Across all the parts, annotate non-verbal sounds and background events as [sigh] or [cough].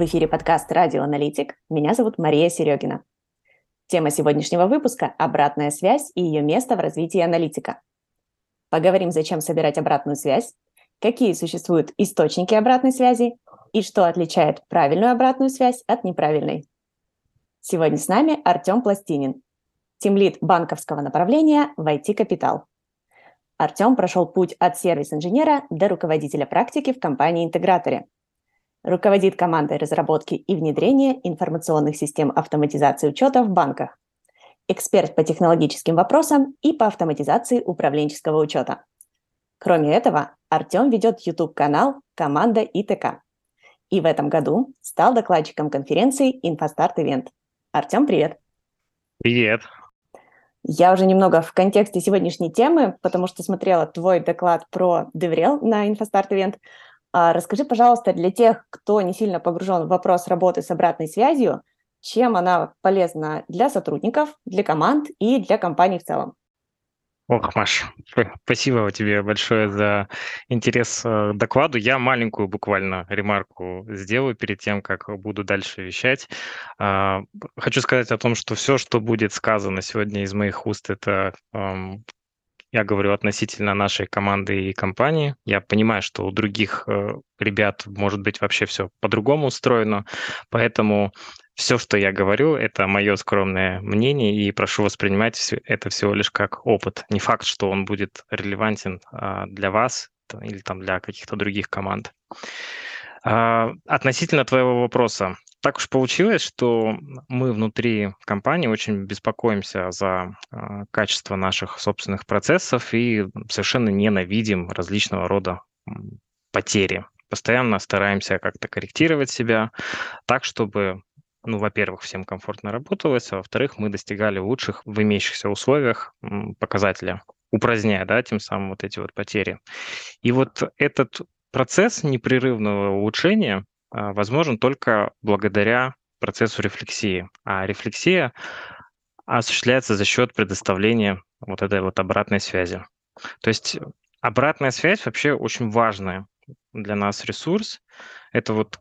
В эфире подкаст «Радио Аналитик». Меня зовут Мария Серегина. Тема сегодняшнего выпуска – обратная связь и ее место в развитии аналитика. Поговорим, зачем собирать обратную связь, какие существуют источники обратной связи и что отличает правильную обратную связь от неправильной. Сегодня с нами Артем Пластинин, тимлид банковского направления в IT Капитал. Артем прошел путь от сервис-инженера до руководителя практики в компании-интеграторе – Руководит командой разработки и внедрения информационных систем автоматизации учета в банках. Эксперт по технологическим вопросам и по автоматизации управленческого учета. Кроме этого, Артем ведет YouTube-канал «Команда ИТК». И в этом году стал докладчиком конференции «Инфостарт Ивент». Артем, привет! Привет! Я уже немного в контексте сегодняшней темы, потому что смотрела твой доклад про DevRel на Инфостарт Ивент. А расскажи, пожалуйста, для тех, кто не сильно погружен в вопрос работы с обратной связью, чем она полезна для сотрудников, для команд и для компаний в целом? Ох, Маш, спасибо тебе большое за интерес э, к докладу. Я маленькую буквально ремарку сделаю перед тем, как буду дальше вещать. А, хочу сказать о том, что все, что будет сказано сегодня из моих уст, это я говорю относительно нашей команды и компании. Я понимаю, что у других э, ребят может быть вообще все по-другому устроено, поэтому все, что я говорю, это мое скромное мнение, и прошу воспринимать это всего лишь как опыт. Не факт, что он будет релевантен а, для вас или там для каких-то других команд. А, относительно твоего вопроса, так уж получилось, что мы внутри компании очень беспокоимся за э, качество наших собственных процессов и совершенно ненавидим различного рода потери. Постоянно стараемся как-то корректировать себя так, чтобы ну, во-первых, всем комфортно работалось, а во-вторых, мы достигали лучших в имеющихся условиях показателя, упраздняя, да, тем самым вот эти вот потери. И вот этот процесс непрерывного улучшения, а, возможен только благодаря процессу рефлексии. А рефлексия осуществляется за счет предоставления вот этой вот обратной связи. То есть обратная связь вообще очень важная для нас ресурс. Это вот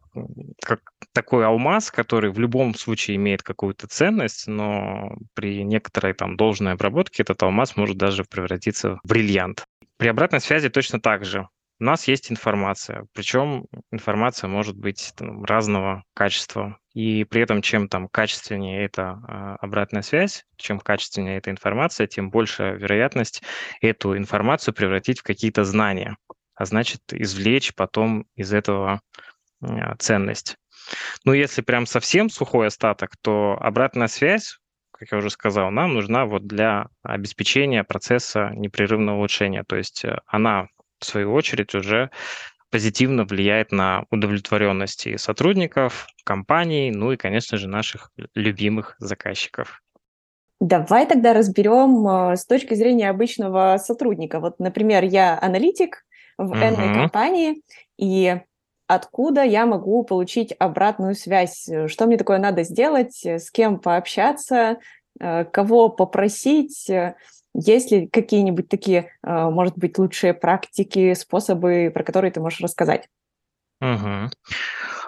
как такой алмаз, который в любом случае имеет какую-то ценность, но при некоторой там должной обработке этот алмаз может даже превратиться в бриллиант. При обратной связи точно так же у нас есть информация, причем информация может быть там, разного качества. И при этом, чем там качественнее эта а, обратная связь, чем качественнее эта информация, тем больше вероятность эту информацию превратить в какие-то знания, а значит извлечь потом из этого а, ценность. Ну, если прям совсем сухой остаток, то обратная связь, как я уже сказал, нам нужна вот для обеспечения процесса непрерывного улучшения. То есть э, она в свою очередь, уже позитивно влияет на удовлетворенность и сотрудников, компаний, ну и, конечно же, наших любимых заказчиков. Давай тогда разберем э, с точки зрения обычного сотрудника. Вот, например, я аналитик в uh-huh. N компании, и откуда я могу получить обратную связь? Что мне такое надо сделать? С кем пообщаться? Э, кого попросить? Есть ли какие-нибудь такие, а, может быть, лучшие практики, способы, про которые ты можешь рассказать? Угу.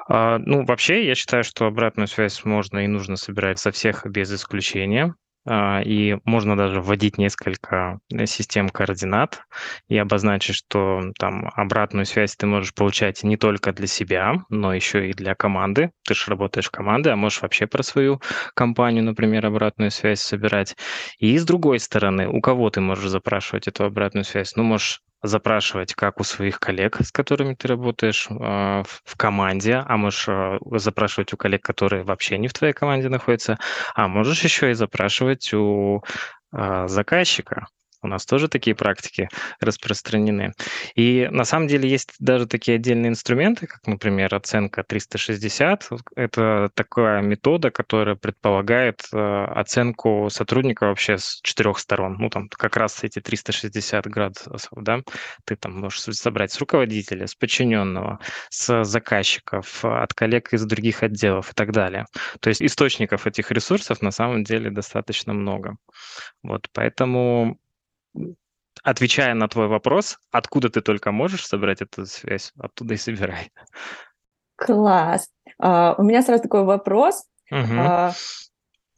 Ну, вообще, я считаю, что обратную связь можно и нужно собирать со всех без исключения. А, и можно даже вводить несколько э, систем координат и обозначить, что там обратную связь ты можешь получать не только для себя, но еще и для команды. Ты же работаешь в команде, а можешь вообще про свою компанию, например, обратную связь собирать. И с другой стороны, у кого ты можешь запрашивать эту обратную связь? Ну, можешь запрашивать как у своих коллег, с которыми ты работаешь э, в команде, а можешь э, запрашивать у коллег, которые вообще не в твоей команде находятся, а можешь еще и запрашивать у э, заказчика, у нас тоже такие практики распространены. И на самом деле есть даже такие отдельные инструменты, как, например, оценка 360. Это такая метода, которая предполагает э, оценку сотрудника вообще с четырех сторон. Ну, там как раз эти 360 градусов, да, ты там можешь собрать с руководителя, с подчиненного, с заказчиков, от коллег из других отделов и так далее. То есть источников этих ресурсов на самом деле достаточно много. Вот, поэтому отвечая на твой вопрос, откуда ты только можешь собрать эту связь, оттуда и собирай. Класс. А, у меня сразу такой вопрос. Угу. А,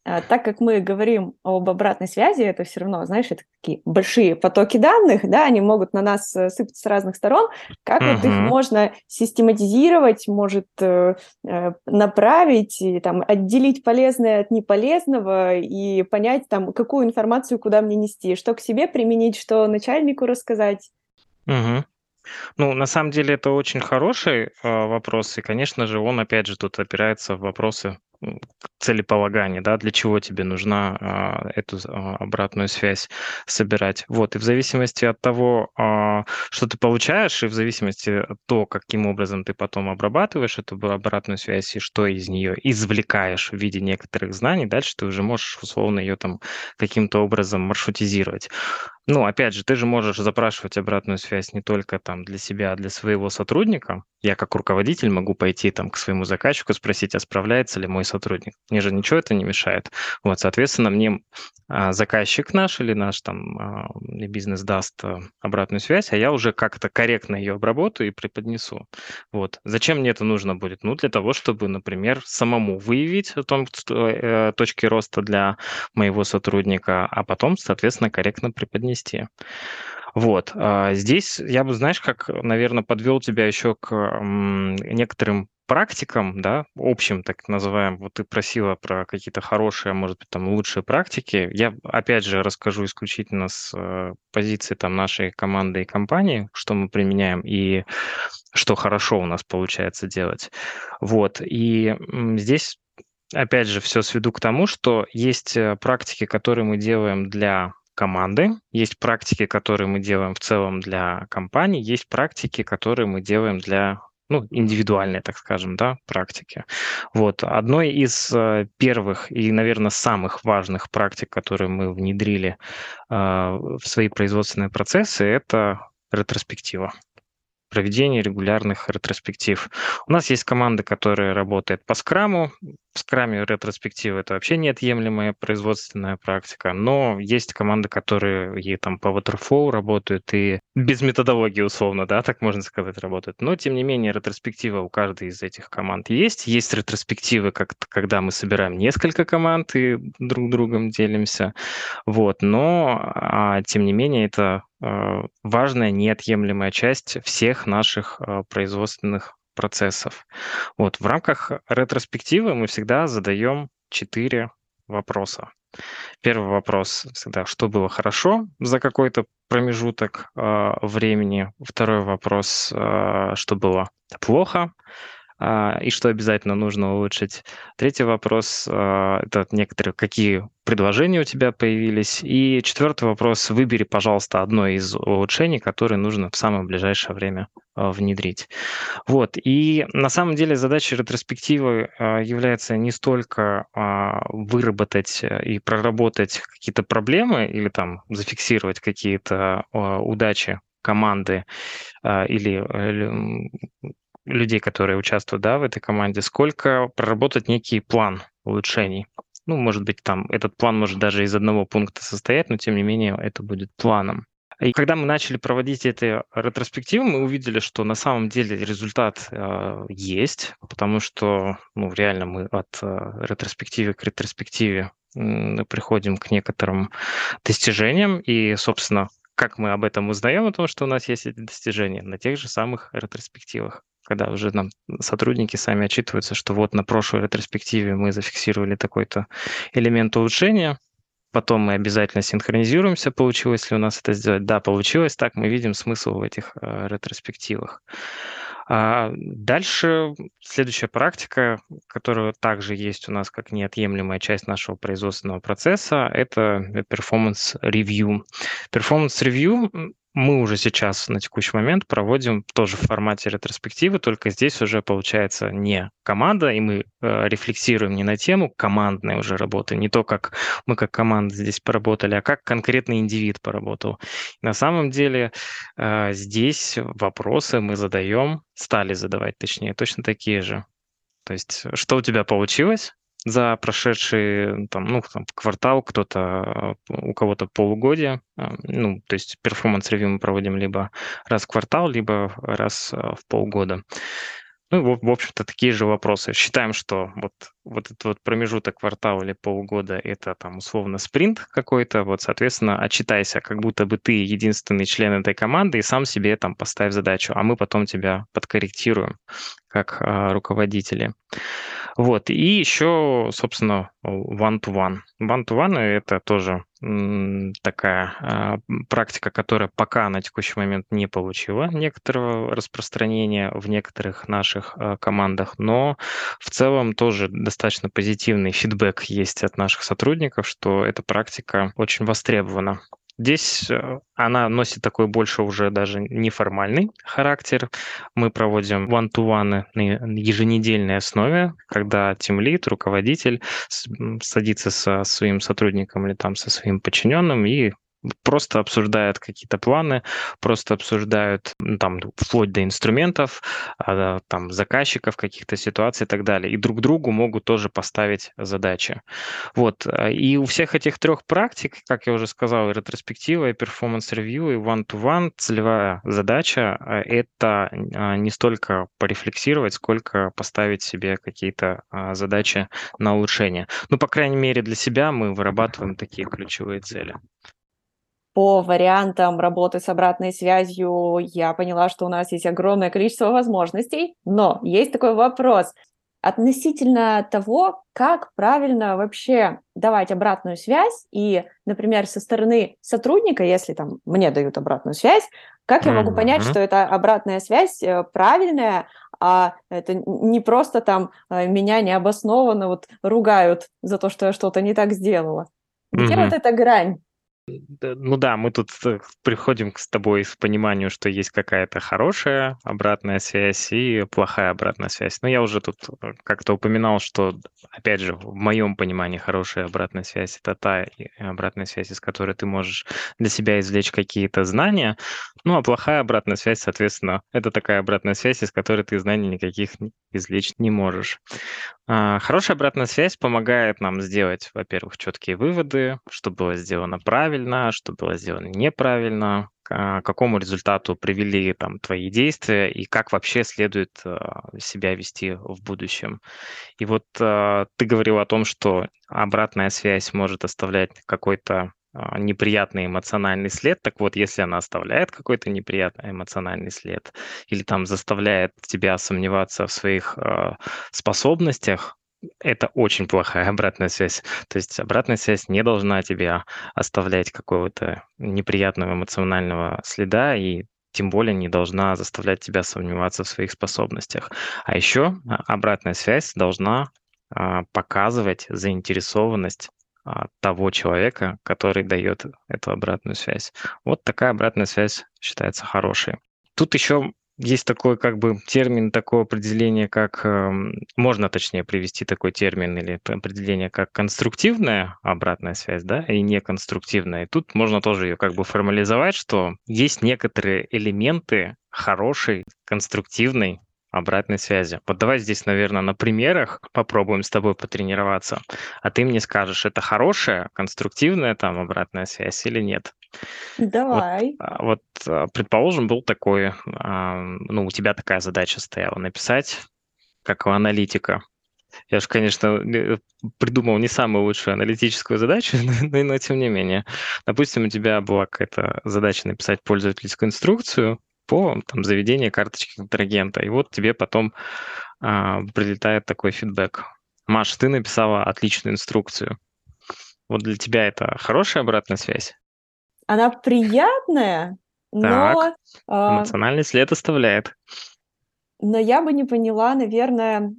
так как мы говорим об обратной связи, это все равно, знаешь, это такие большие потоки данных, да, они могут на нас э, сыпаться с разных сторон. Как uh-huh. вот их можно систематизировать, может э, э, направить, и, там, отделить полезное от неполезного и понять, там, какую информацию куда мне нести, что к себе применить, что начальнику рассказать? Угу. Ну, на самом деле это очень хороший э, вопрос, и, конечно же, он, опять же, тут опирается в вопросы целеполагание, да, для чего тебе нужна а, эту а, обратную связь собирать. Вот, и в зависимости от того, а, что ты получаешь, и в зависимости от того, каким образом ты потом обрабатываешь эту обратную связь и что из нее извлекаешь в виде некоторых знаний, дальше ты уже можешь условно ее там каким-то образом маршрутизировать. Ну, опять же, ты же можешь запрашивать обратную связь не только там для себя, а для своего сотрудника. Я как руководитель могу пойти там к своему заказчику спросить, а справляется ли мой сотрудник. Мне же ничего это не мешает. Вот, соответственно, мне а, заказчик наш или наш там а, бизнес даст а, обратную связь, а я уже как-то корректно ее обработаю и преподнесу. Вот. Зачем мне это нужно будет? Ну, для того, чтобы, например, самому выявить о том, что, э, точки роста для моего сотрудника, а потом, соответственно, корректно преподнести нести. Вот. А здесь я бы, знаешь, как, наверное, подвел тебя еще к некоторым практикам, да, общим, так называем, вот ты просила про какие-то хорошие, может быть, там лучшие практики. Я, опять же, расскажу исключительно с э, позиции там нашей команды и компании, что мы применяем и что хорошо у нас получается делать. Вот. И здесь опять же, все сведу к тому, что есть э, практики, которые мы делаем для команды, есть практики, которые мы делаем в целом для компаний, есть практики, которые мы делаем для ну, индивидуальные, так скажем, да, практики. Вот. Одной из э, первых и, наверное, самых важных практик, которые мы внедрили э, в свои производственные процессы, это ретроспектива проведение регулярных ретроспектив. У нас есть команда, которая работает по скраму. В скраме ретроспектива это вообще неотъемлемая производственная практика, но есть команды, которые и там по waterfall работают и без методологии условно, да, так можно сказать, работают. Но, тем не менее, ретроспектива у каждой из этих команд есть. Есть ретроспективы, как когда мы собираем несколько команд и друг другом делимся. Вот, но, а, тем не менее, это а, важная, неотъемлемая часть всех наших а, производственных процессов. Вот, в рамках ретроспективы мы всегда задаем четыре вопроса. Первый вопрос всегда, что было хорошо за какой-то промежуток э, времени. Второй вопрос, э, что было плохо и что обязательно нужно улучшить. Третий вопрос э, это некоторые какие предложения у тебя появились. И четвертый вопрос, выбери, пожалуйста, одно из улучшений, которые нужно в самое ближайшее время а, внедрить. Вот. И на самом деле задача ретроспективы а, является не столько а, выработать э, и проработать какие-то проблемы или там зафиксировать какие-то удачи команды или э, людей, которые участвуют да, в этой команде, сколько проработать некий план улучшений. Ну, может быть, там этот план может даже из одного пункта состоять, но тем не менее это будет планом. И когда мы начали проводить эти ретроспективы, мы увидели, что на самом деле результат э, есть, потому что ну, реально мы от э, ретроспективы к ретроспективе э, приходим к некоторым достижениям. И, собственно, как мы об этом узнаем, о том, что у нас есть эти достижения, на тех же самых ретроспективах когда уже нам сотрудники сами отчитываются, что вот на прошлой ретроспективе мы зафиксировали такой-то элемент улучшения, потом мы обязательно синхронизируемся, получилось ли у нас это сделать. Да, получилось так, мы видим смысл в этих э, ретроспективах. А дальше следующая практика, которая также есть у нас как неотъемлемая часть нашего производственного процесса, это performance review. Performance review мы уже сейчас на текущий момент проводим тоже в формате ретроспективы, только здесь уже получается не команда, и мы э, рефлексируем не на тему командной уже работы, не то, как мы как команда здесь поработали, а как конкретный индивид поработал. на самом деле э, здесь вопросы мы задаем, стали задавать, точнее, точно такие же. То есть, что у тебя получилось? За прошедший там, ну, там, квартал, кто-то, у кого-то полугодие. А, ну, то есть performance review мы проводим либо раз в квартал, либо раз а, в полгода. Ну, в, общем-то, такие же вопросы. Считаем, что вот, вот этот вот промежуток квартала или полугода – это там условно спринт какой-то, вот, соответственно, отчитайся, как будто бы ты единственный член этой команды, и сам себе там поставь задачу, а мы потом тебя подкорректируем как а, руководители. Вот, и еще, собственно, one-to-one. One-to-one – это тоже такая а, практика, которая пока на текущий момент не получила некоторого распространения в некоторых наших а, командах, но в целом тоже достаточно позитивный фидбэк есть от наших сотрудников, что эта практика очень востребована. Здесь э, она носит такой больше уже даже неформальный характер. Мы проводим one-to-one на еженедельной основе, когда тимлит, руководитель садится со своим сотрудником или там со своим подчиненным и просто обсуждают какие-то планы, просто обсуждают ну, там вплоть до инструментов, а, там заказчиков, каких-то ситуаций и так далее. И друг другу могут тоже поставить задачи. Вот. А, и у всех этих трех практик, как я уже сказал, и ретроспектива, и performance review, и one-to-one, целевая задача а, — это не столько порефлексировать, сколько поставить себе какие-то задачи на улучшение. Ну, по крайней мере, для себя мы вырабатываем такие ключевые цели по вариантам работы с обратной связью я поняла, что у нас есть огромное количество возможностей, но есть такой вопрос относительно того, как правильно вообще давать обратную связь и, например, со стороны сотрудника, если там мне дают обратную связь, как я могу понять, что эта обратная связь э, правильная, а это не просто там э, меня необоснованно вот ругают за то, что я что-то не так сделала. Где вот эта грань? Ну да, мы тут э, приходим с тобой к пониманию, что есть какая-то хорошая обратная связь и плохая обратная связь. Но я уже тут э, как-то упоминал, что, опять же, в моем понимании хорошая обратная связь– это та обратная связь, из которой ты можешь для себя извлечь какие-то знания. Ну а плохая обратная связь, соответственно, это такая обратная связь, из которой ты знаний никаких извлечь не можешь. А, хорошая обратная связь помогает нам сделать, во-первых, четкие выводы, что было сделано правильно, что было сделано неправильно, к какому результату привели там твои действия и как вообще следует а, себя вести в будущем. И вот а, ты говорил о том, что обратная связь может оставлять какой-то неприятный эмоциональный след. Так вот, если она оставляет какой-то неприятный эмоциональный след или там заставляет тебя сомневаться в своих э, способностях, это очень плохая [laughs] обратная связь. То есть обратная связь не должна тебя оставлять какого-то неприятного эмоционального следа и тем более не должна заставлять тебя сомневаться в своих способностях. А еще а, обратная связь должна показывать заинтересованность а, того человека, который дает эту обратную связь. Вот такая обратная связь считается хорошей. Тут еще есть такой как бы термин, такое определение, как э, можно точнее привести такой термин или определение, как конструктивная обратная связь, да, и неконструктивная. И тут можно тоже ее как бы формализовать, что есть некоторые элементы хорошей, конструктивной обратной связи. Вот давай здесь, наверное, на примерах попробуем с тобой потренироваться, а ты мне скажешь, это хорошая, конструктивная там обратная связь или нет. Давай. Вот, вот а, предположим, был такой, ну, у тебя такая задача стояла написать, как у аналитика. Я же, конечно, придумал не самую лучшую аналитическую задачу, [laughs] но, но тем не менее. Допустим, у тебя была какая-то задача написать пользовательскую инструкцию, по там, заведению карточки контрагента. И вот тебе потом а, прилетает такой фидбэк. Маша, ты написала отличную инструкцию. Вот для тебя это хорошая обратная связь? Она приятная, так, но... Эмоциональный след оставляет. Но я бы не поняла, наверное,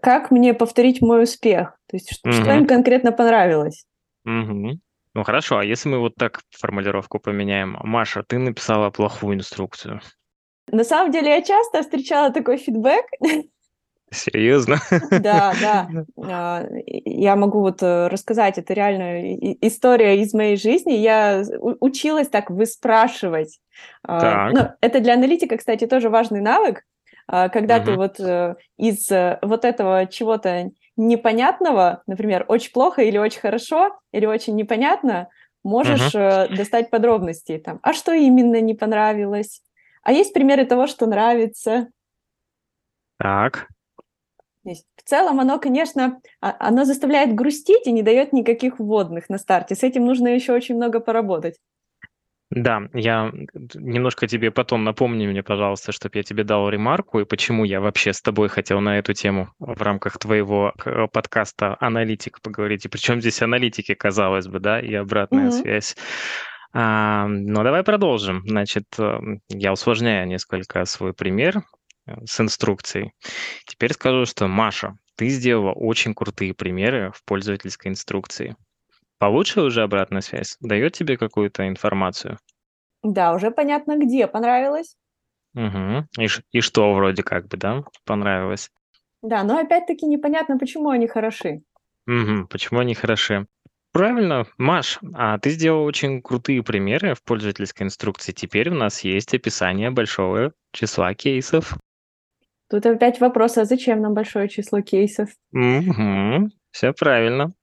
как мне повторить мой успех. То есть, что, угу. что им конкретно понравилось. Угу. Ну хорошо, а если мы вот так формулировку поменяем? Маша, ты написала плохую инструкцию. На самом деле я часто встречала такой фидбэк. Серьезно? Да, да. [laughs] А, я могу вот э, рассказать, это реально история из моей жизни. Я училась так выспрашивать. А, так. Ну, это для аналитика, кстати, тоже важный навык. А, когда угу. ты вот э, из э, вот этого чего-то непонятного, например, очень плохо или очень хорошо, или очень непонятно, можешь uh-huh. достать подробности. Там, а что именно не понравилось? А есть примеры того, что нравится? Так. В целом оно, конечно, а, оно заставляет грустить и не дает никаких вводных на старте. С этим нужно еще очень много поработать. Да, я немножко тебе потом напомни мне, пожалуйста, чтобы я тебе дал ремарку и почему я вообще с тобой хотел на эту тему в рамках твоего подкаста «Аналитик» поговорить. И причем здесь аналитики, казалось бы, да, и обратная mm-hmm. связь. А, ну, давай продолжим. Значит, эм, я усложняю несколько свой пример э, с инструкцией. Теперь скажу, что Маша, ты сделала очень крутые примеры в пользовательской инструкции. Получше уже обратная связь? Дает тебе какую-то информацию? Да, уже понятно, где понравилось. Угу. И, и что вроде как бы, да, понравилось? Да, но опять-таки непонятно, почему они хороши. Угу. Почему они хороши? Правильно, Маш, а ты сделал очень крутые примеры в пользовательской инструкции. Теперь у нас есть описание большого числа кейсов. Тут опять вопрос, а зачем нам большое число кейсов? Угу. Все правильно.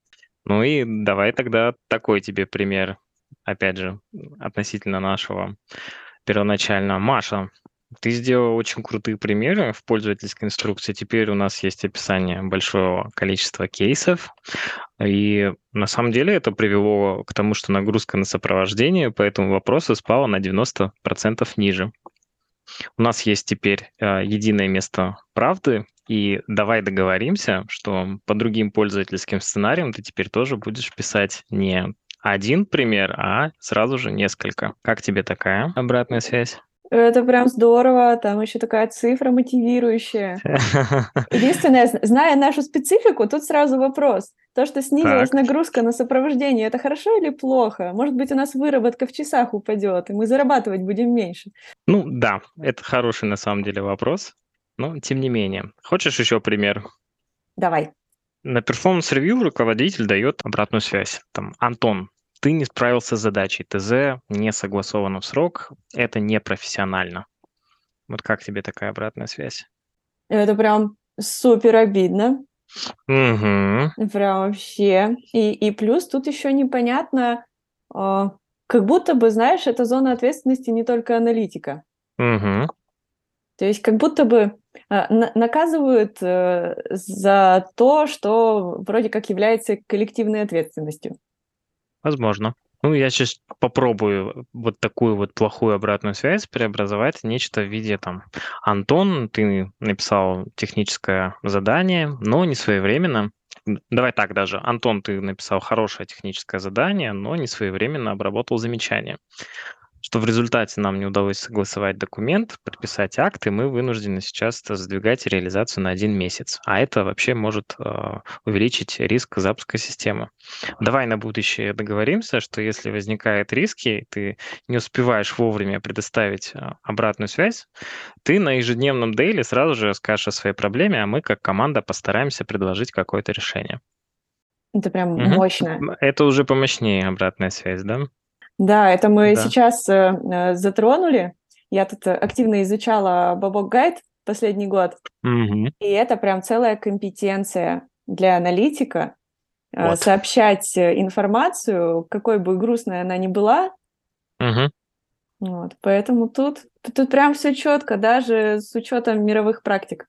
Ну и давай тогда такой тебе пример, опять же, относительно нашего первоначально. Маша, ты сделал очень крутые примеры в пользовательской инструкции. Теперь у нас есть описание большого количества кейсов. И на самом деле это привело к тому, что нагрузка на сопровождение по этому вопросу спала на 90% ниже. У нас есть теперь э, единое место правды, и давай договоримся, что по другим пользовательским сценариям ты теперь тоже будешь писать не один пример, а сразу же несколько. Как тебе такая обратная связь? Это прям здорово, там еще такая цифра мотивирующая. [laughs] Единственное, зная нашу специфику, тут сразу вопрос. То, что снизилась так. нагрузка на сопровождение, это хорошо или плохо? Может быть, у нас выработка в часах упадет, и мы зарабатывать будем меньше? Ну да, это хороший на самом деле вопрос. Но тем не менее. Хочешь еще пример? Давай. На performance review руководитель дает обратную связь. Там, Антон, ты не справился с задачей, ТЗ не согласовано в срок, это непрофессионально. Вот как тебе такая обратная связь? Это прям супер обидно. Угу. Прям вообще. И, и плюс тут еще непонятно, э, как будто бы, знаешь, это зона ответственности не только аналитика. Угу. То есть как будто бы э, наказывают э, за то, что вроде как является коллективной ответственностью. Возможно. Ну, я сейчас попробую вот такую вот плохую обратную связь преобразовать в нечто в виде там Антон, ты написал техническое задание, но не своевременно. Давай так даже. Антон, ты написал хорошее техническое задание, но не своевременно обработал замечание что в результате нам не удалось согласовать документ, подписать акт, и мы вынуждены сейчас сдвигать реализацию на один месяц. А это вообще может э, увеличить риск запуска системы. Давай на будущее договоримся, что если возникают риски, ты не успеваешь вовремя предоставить э, обратную связь, ты на ежедневном дейли сразу же скажешь о своей проблеме, а мы как команда постараемся предложить какое-то решение. Это прям угу. мощно. Это уже помощнее обратная связь, да? Да, это мы да. сейчас э, э, затронули. Я тут активно изучала Бабок Гайд последний год, угу. и это прям целая компетенция для аналитика э, вот. сообщать информацию, какой бы грустной она ни была. Угу. Вот, поэтому тут, тут прям все четко, даже с учетом мировых практик.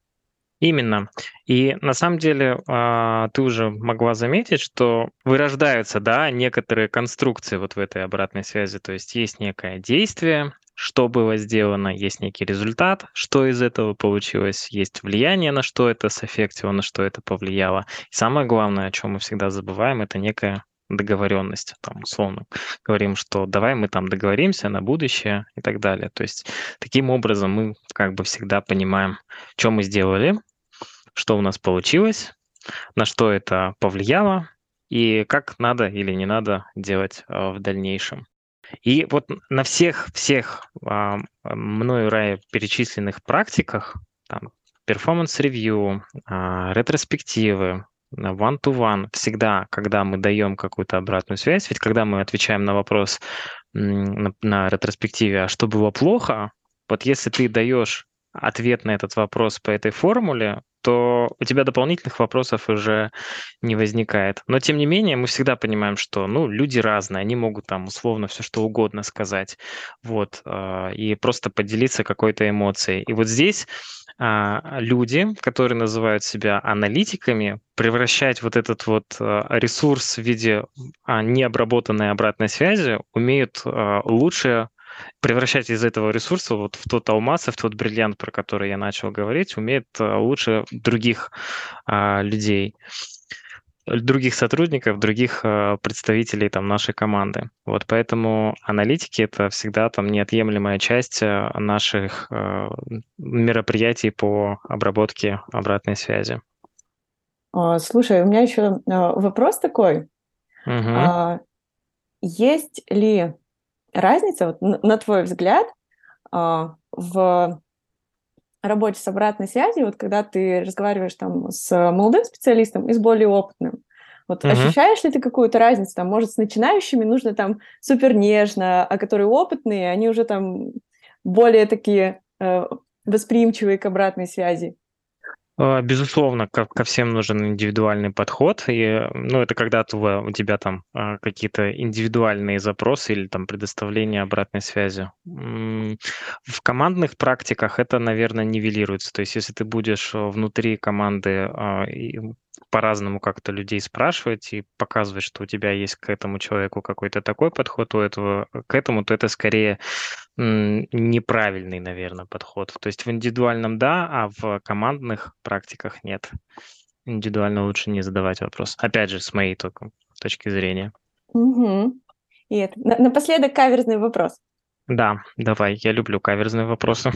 Именно. И на самом деле а, ты уже могла заметить, что вырождаются, да, некоторые конструкции вот в этой обратной связи. То есть есть некое действие, что было сделано, есть некий результат, что из этого получилось, есть влияние, на что это сэффектило, на что это повлияло. И самое главное, о чем мы всегда забываем, это некая договоренность, там, условно говорим, что давай мы там договоримся на будущее и так далее. То есть таким образом мы как бы всегда понимаем, что мы сделали, что у нас получилось, на что это повлияло и как надо или не надо делать а, в дальнейшем. И вот на всех всех а, мною ранее перечисленных практиках, там, performance review, а, ретроспективы, one-to-one, всегда, когда мы даем какую-то обратную связь, ведь когда мы отвечаем на вопрос на, на ретроспективе, а что было плохо, вот если ты даешь ответ на этот вопрос по этой формуле, то у тебя дополнительных вопросов уже не возникает. Но тем не менее, мы всегда понимаем, что ну, люди разные, они могут там условно все что угодно сказать, вот, а, и просто поделиться какой-то эмоцией. И вот здесь а, люди, которые называют себя аналитиками, превращать вот этот вот а, ресурс в виде необработанной обратной связи умеют лучше превращать из этого ресурса вот в тот алмаз и в тот бриллиант, про который я начал говорить, умеет лучше других людей других сотрудников, других э, представителей там нашей команды. Вот поэтому аналитики это всегда там неотъемлемая часть э, наших мероприятий по обработке обратной связи. А, слушай, у меня еще вопрос такой. Угу. Есть ли разница, вот, на твой взгляд, а, в работе с обратной связью, вот когда ты разговариваешь там с молодым специалистом и с более опытным, вот uh-huh. ощущаешь ли ты какую-то разницу? Там, может, с начинающими нужно там супер нежно, а которые опытные, они уже там более такие э, восприимчивые к обратной связи? А, безусловно, ко, ко всем нужен индивидуальный подход. И, ну, это когда у тебя там а, какие-то индивидуальные запросы или там предоставление обратной связи. В командных практиках это, наверное, нивелируется. То есть, если ты будешь э, внутри команды а, по-разному как-то людей спрашивать и показывать, что у тебя есть к этому человеку какой-то такой подход, у этого к этому, то это скорее неправильный, наверное, подход. То есть в индивидуальном да, а в командных практиках нет. Индивидуально лучше не задавать вопрос. Опять же, с моей только точки зрения. Угу. И это. Напоследок каверзный вопрос. Да, давай, я люблю каверзные вопросы.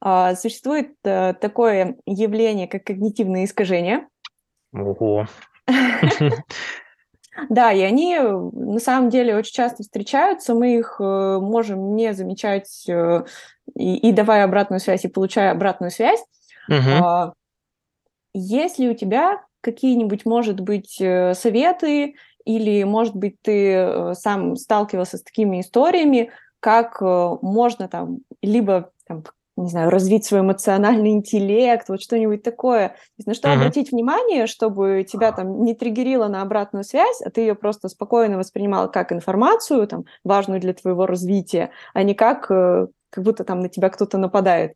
А, существует а, такое явление, как когнитивные искажения. Ого. [laughs] Да, и они на самом деле очень часто встречаются, мы их э, можем не замечать э, и, и давая обратную связь, и получая обратную связь. Угу. Есть ли у тебя какие-нибудь, может быть, э, советы, или, может быть, ты сам сталкивался с такими историями, как можно там либо там, не знаю, развить свой эмоциональный интеллект, вот что-нибудь такое. То есть на что uh-huh. обратить внимание, чтобы тебя там не триггерило на обратную связь, а ты ее просто спокойно воспринимала как информацию, там, важную для твоего развития, а не как, э, как будто там на тебя кто-то нападает.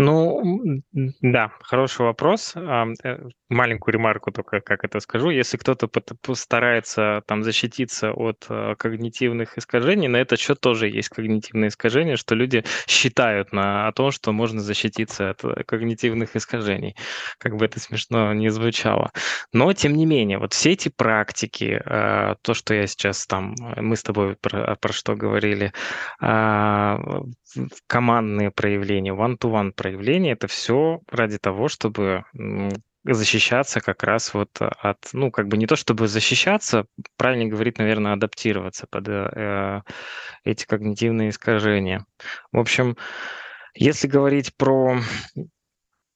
Ну, да, хороший вопрос. Э, маленькую ремарку только, как это скажу. Если кто-то постарается там защититься от э, когнитивных искажений, на этот счет тоже есть когнитивные искажения, что люди считают на, о том, что можно защититься от э, когнитивных искажений. Как бы это смешно не звучало. Но, тем не менее, вот все эти практики, то, что я сейчас там, мы с тобой про, про что говорили, командные проявления, one-to-one проявления, это все ради того, чтобы защищаться как раз вот от, ну, как бы не то чтобы защищаться, правильно говорить, наверное, адаптироваться под э, эти когнитивные искажения. В общем, если говорить про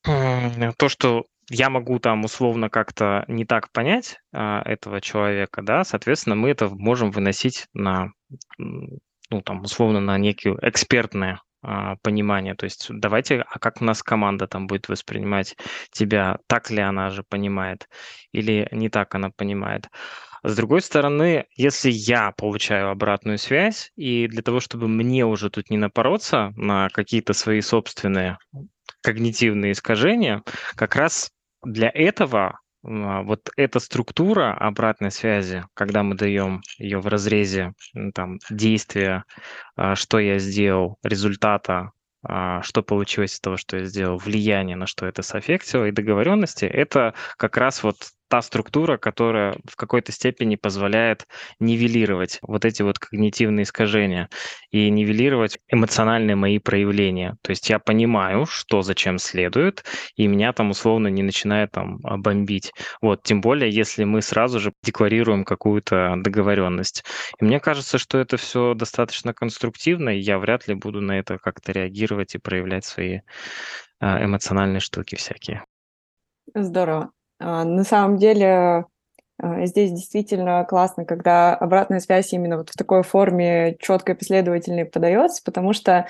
э, то, что я могу там условно как-то не так понять э, этого человека, да, соответственно, мы это можем выносить на ну, там, условно, на некие экспертное а, понимание. То есть давайте, а как у нас команда там будет воспринимать тебя? Так ли она же понимает или не так она понимает? С другой стороны, если я получаю обратную связь, и для того, чтобы мне уже тут не напороться на какие-то свои собственные когнитивные искажения, как раз для этого вот эта структура обратной связи, когда мы даем ее в разрезе там, действия, а, что я сделал, результата, а, что получилось из того, что я сделал, влияние, на что это соаффектило, и договоренности, это как раз вот та структура, которая в какой-то степени позволяет нивелировать вот эти вот когнитивные искажения и нивелировать эмоциональные мои проявления. То есть я понимаю, что зачем следует, и меня там условно не начинает там а, бомбить. Вот, тем более, если мы сразу же декларируем какую-то договоренность. И мне кажется, что это все достаточно конструктивно, и я вряд ли буду на это как-то реагировать и проявлять свои а, эмоциональные штуки всякие. Здорово. А, на самом деле а, здесь действительно классно, когда обратная связь именно вот в такой форме четкой, последовательной подается, потому что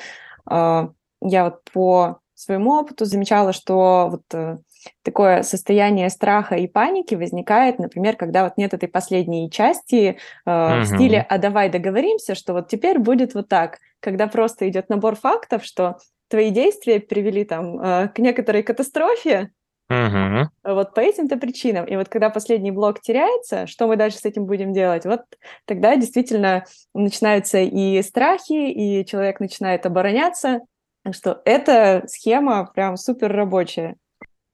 а, я вот по своему опыту замечала, что вот э, такое состояние страха и паники возникает, например, когда вот нет этой последней части э, uh-huh. в стиле «а давай договоримся, что вот теперь будет вот так», когда просто идет набор фактов, что твои действия привели там э, к некоторой катастрофе, Мгм. вот по этим-то причинам. И вот когда последний блок теряется, что мы дальше с этим будем делать? Вот тогда действительно начинаются и страхи, и человек начинает обороняться. Так что эта схема прям супер рабочая.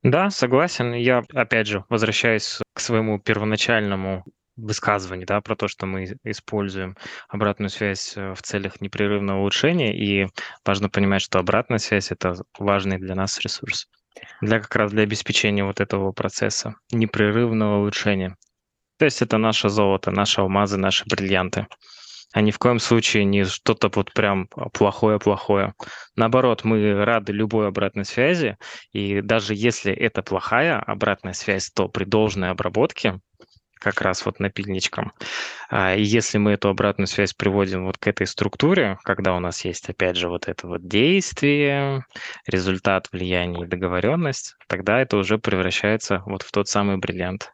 Да, согласен. Я, опять же, возвращаюсь к своему первоначальному высказыванию, да, про то, что мы используем обратную связь э, в целях непрерывного улучшения, и важно понимать, что обратная связь– это важный для нас ресурс для как раз для обеспечения вот этого процесса непрерывного улучшения. То есть это наше золото, наши алмазы, наши бриллианты. А ни в коем случае не что-то вот прям плохое-плохое. Наоборот, мы рады любой обратной связи, и даже если это плохая обратная связь, то при должной обработке как раз вот напильничком. А, и если мы эту обратную связь приводим вот к этой структуре, когда у нас есть, опять же, вот это вот действие, результат влияния и договоренность, тогда это уже превращается вот в тот самый бриллиант.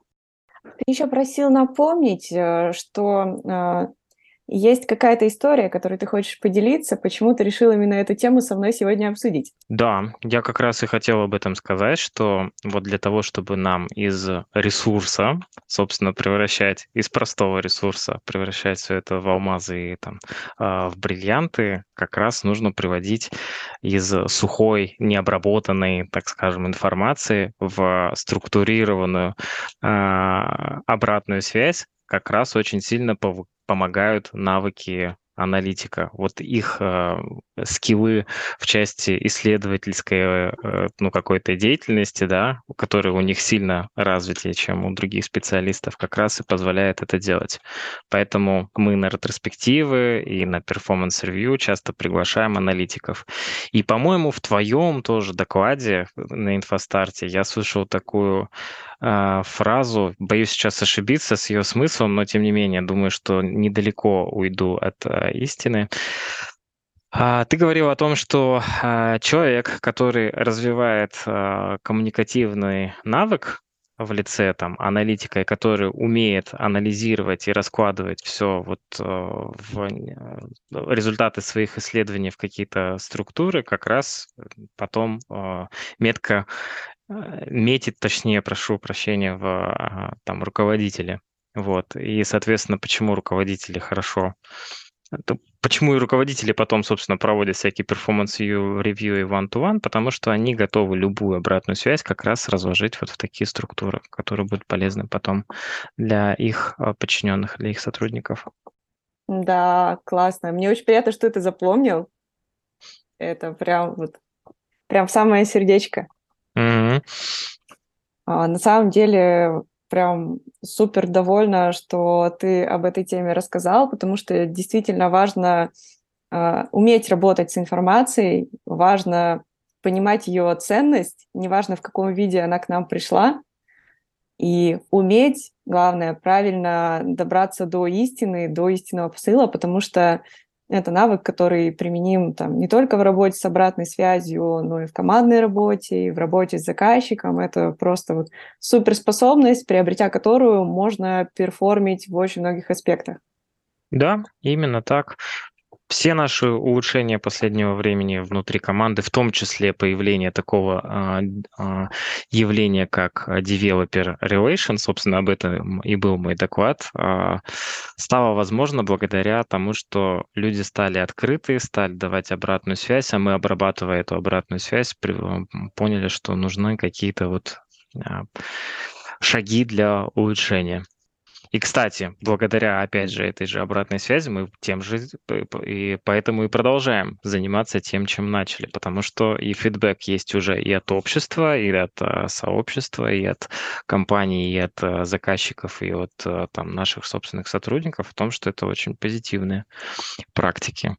Ты еще просил напомнить, э, что а, есть какая-то история, которой ты хочешь поделиться? Почему ты решил именно эту тему со мной сегодня обсудить? Да, я как раз и хотел об этом сказать, что вот для того, чтобы нам из ресурса, собственно, превращать, из простого ресурса, превращать все это в алмазы и там а, в бриллианты, как раз нужно приводить из сухой, необработанной, так скажем, информации в структурированную а, обратную связь, как раз очень сильно помогают навыки аналитика. Вот их э, скиллы в части исследовательской, э, ну, какой-то деятельности, да, которые у них сильно развитее, чем у других специалистов, как раз и позволяет это делать. Поэтому мы на ретроспективы и на performance review часто приглашаем аналитиков. И, по-моему, в твоем тоже докладе на Инфостарте я слышал такую а, фразу, боюсь сейчас ошибиться с ее смыслом, но тем не менее, думаю, что недалеко уйду от а, истины. А, ты говорил о том, что человек, который развивает коммуникативный навык в лице там аналитика, который умеет анализировать и раскладывать все вот в результаты своих исследований в какие-то структуры, как раз потом метко метит, точнее, прошу прощения, в там руководителе. Вот. И, соответственно, почему руководители хорошо это почему и руководители потом, собственно, проводят всякие performance review и one-to-one, потому что они готовы любую обратную связь как раз разложить вот в такие структуры, которые будут полезны потом для их а, подчиненных, для их сотрудников. Да, классно. Мне очень приятно, что ты запомнил. Это прям вот прям самое сердечко. Мгм. А, на самом деле, прям супер довольна, что ты об этой теме рассказал, потому что действительно важно а, уметь работать с информацией, важно понимать ее ценность, неважно в каком виде она к нам пришла, и уметь, главное, правильно добраться до истины, до истинного посыла, потому что это навык, который применим там не только в работе с обратной связью, но и в командной работе, и в работе с заказчиком. Это просто вот суперспособность, приобретя которую можно перформить в очень многих аспектах. Да, именно так все наши улучшения последнего времени внутри команды, в том числе появление такого а, а, явления, как developer relation, собственно, об этом и был мой доклад, а, стало возможно благодаря тому, что люди стали открыты, стали давать обратную связь, а мы, обрабатывая эту обратную связь, поняли, что нужны какие-то вот шаги для улучшения. И, кстати, благодаря, опять же, этой же обратной связи мы тем же, и поэтому и продолжаем заниматься тем, чем начали, потому что и фидбэк есть уже и от общества, и от а, сообщества, и от компаний, и от а, заказчиков, и от а, там, наших собственных сотрудников о том, что это очень позитивные практики.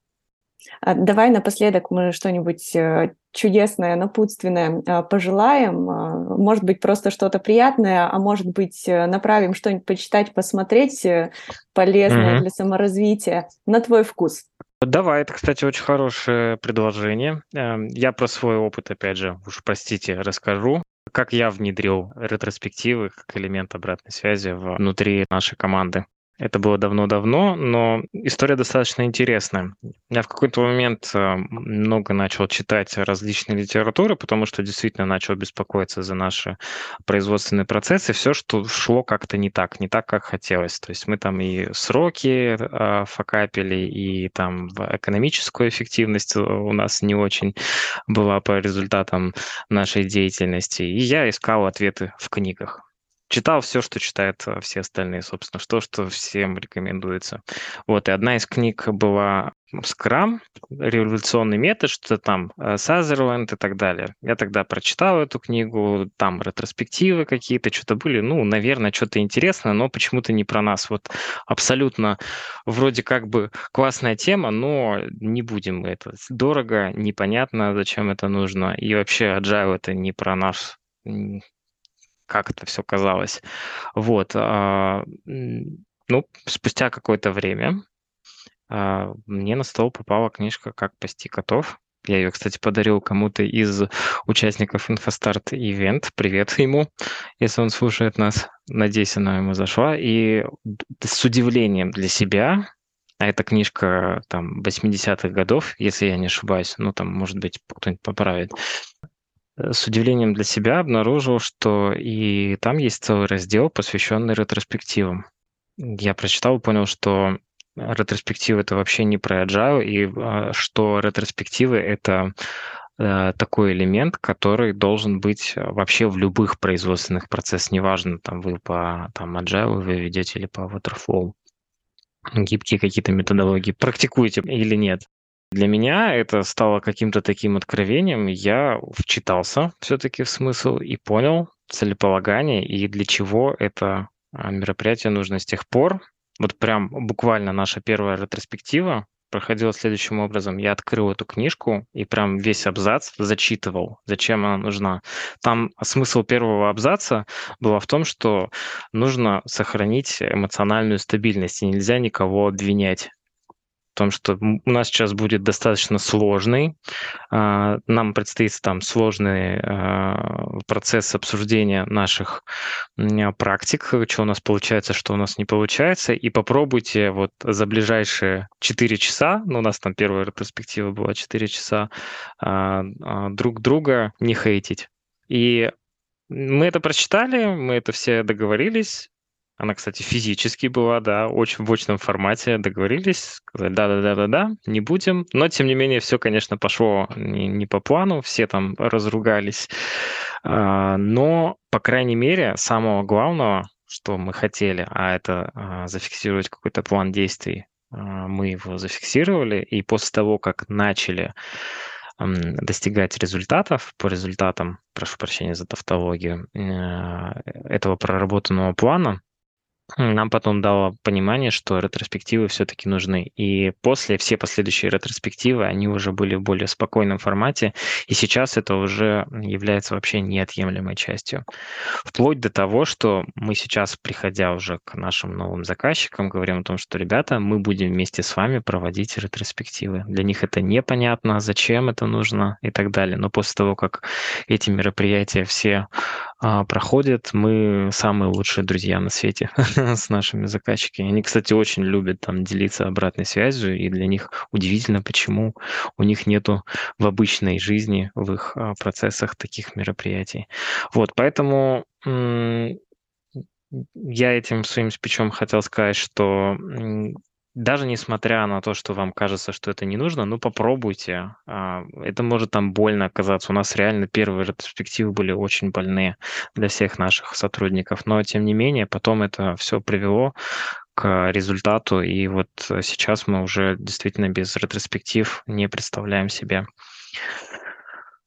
А, давай напоследок мы что-нибудь э, чудесное, напутственное а, пожелаем. А, может быть, просто что-то приятное, а может быть, э, направим что-нибудь почитать, посмотреть э, полезное mm-hmm. для саморазвития на твой вкус. Давай, это, кстати, очень хорошее предложение. Я про свой опыт, опять же, уж простите, расскажу как я внедрил ретроспективы как элемент обратной связи внутри нашей команды. Это было давно-давно, но история достаточно интересная. Я в какой-то момент э, много начал читать различные литературы, потому что действительно начал беспокоиться за наши производственные процессы. Все, что шло как-то не так, не так, как хотелось. То есть мы там и сроки э, факапили, и там экономическую эффективность у нас не очень была по результатам нашей деятельности. И я искал ответы в книгах читал все, что читают э, все остальные, собственно, что, что всем рекомендуется. Вот, и одна из книг была Scrum, революционный метод, что там Сазерленд и так далее. Я тогда прочитал эту книгу, там ретроспективы какие-то, что-то были, ну, наверное, что-то интересное, но почему-то не про нас. Вот абсолютно вроде как бы классная тема, но не будем мы это. Дорого, непонятно, зачем это нужно. И вообще Agile это не про нас как это все казалось. Вот. А, ну, спустя какое-то время а, мне на стол попала книжка «Как пасти котов». Я ее, кстати, подарил кому-то из участников InfoStart Event. Привет ему, если он слушает нас. Надеюсь, она ему зашла. И с удивлением для себя, а эта книжка там 80-х годов, если я не ошибаюсь, ну там, может быть, кто-нибудь поправит, с удивлением для себя обнаружил, что и там есть целый раздел, посвященный ретроспективам. Я прочитал и понял, что ретроспективы это вообще не про agile, и а, что ретроспективы это э, такой элемент, который должен быть вообще в любых производственных процессах, неважно, там вы по там, agile вы ведете или по waterfall, гибкие какие-то методологии, практикуете или нет. Для меня это стало каким-то таким откровением. Я вчитался все-таки в смысл и понял целеполагание и для чего это а, мероприятие нужно с тех пор. Вот прям буквально наша первая ретроспектива проходила следующим образом. Я открыл эту книжку и прям весь абзац зачитывал, зачем она нужна. Там смысл первого абзаца был в том, что нужно сохранить эмоциональную стабильность, и нельзя никого обвинять том, что у нас сейчас будет достаточно сложный. А, нам предстоит там сложный а, процесс обсуждения наших практик, что у нас получается, что у нас не получается. И попробуйте вот за ближайшие 4 часа, ну, у нас там первая ретроспектива была 4 часа, а, друг друга не хейтить. И мы это прочитали, мы это все договорились, она, кстати, физически была, да, очень в очном формате. Договорились, сказали, да-да-да-да-да, не будем. Но, тем не менее, все, конечно, пошло не, не по плану, все там разругались. А, но, по крайней мере, самого главного, что мы хотели, а это а, зафиксировать какой-то план действий, а, мы его зафиксировали. И после того, как начали достигать результатов по результатам, прошу прощения за тавтологию, э, этого проработанного плана, нам потом дало понимание, что ретроспективы все-таки нужны. И после все последующие ретроспективы, они уже были в более спокойном формате, и сейчас это уже является вообще неотъемлемой частью. Вплоть до того, что мы сейчас, приходя уже к нашим новым заказчикам, говорим о том, что, ребята, мы будем вместе с вами проводить ретроспективы. Для них это непонятно, зачем это нужно и так далее. Но после того, как эти мероприятия все а, проходят, мы самые лучшие друзья на свете. [laughs] с нашими заказчиками. Они, кстати, очень любят там делиться обратной связью, и для них удивительно, почему у них нету в обычной жизни, в их а, процессах таких мероприятий. Вот, поэтому я этим своим спичом хотел сказать, что даже несмотря на то, что вам кажется, что это не нужно, ну попробуйте. А, это может там больно оказаться. У нас реально первые ретроспективы были очень больные для всех наших сотрудников, но тем не менее потом это все привело к результату, и вот сейчас мы уже действительно без ретроспектив не представляем себе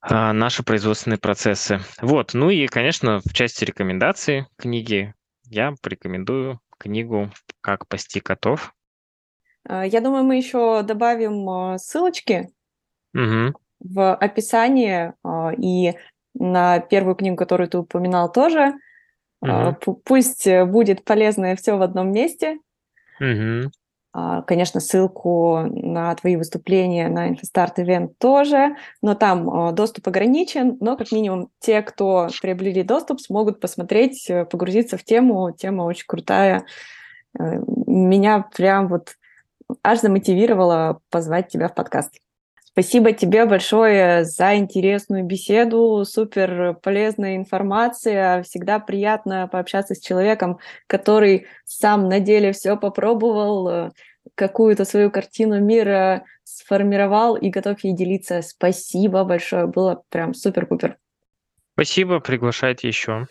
а, наши производственные процессы. Вот, ну и, конечно, в части рекомендаций книги я порекомендую книгу «Как пасти котов» я думаю, мы еще добавим а, ссылочки угу. в описании а, и на первую книгу, которую ты упоминал, тоже. Угу. Пусть будет полезное все в одном месте. Угу. Конечно, ссылку на твои выступления на InfoStart Event тоже, но там доступ ограничен, но как минимум те, кто приобрели доступ, смогут посмотреть, э, погрузиться в тему. Тема очень крутая, Меня прям вот аж замотивировало позвать тебя в подкаст. Спасибо тебе большое за интересную беседу, супер полезная информация. Всегда приятно пообщаться с человеком, который сам на деле все попробовал, какую-то свою картину мира сформировал и готов ей делиться. Спасибо большое, было прям супер-пупер. Спасибо, приглашайте еще.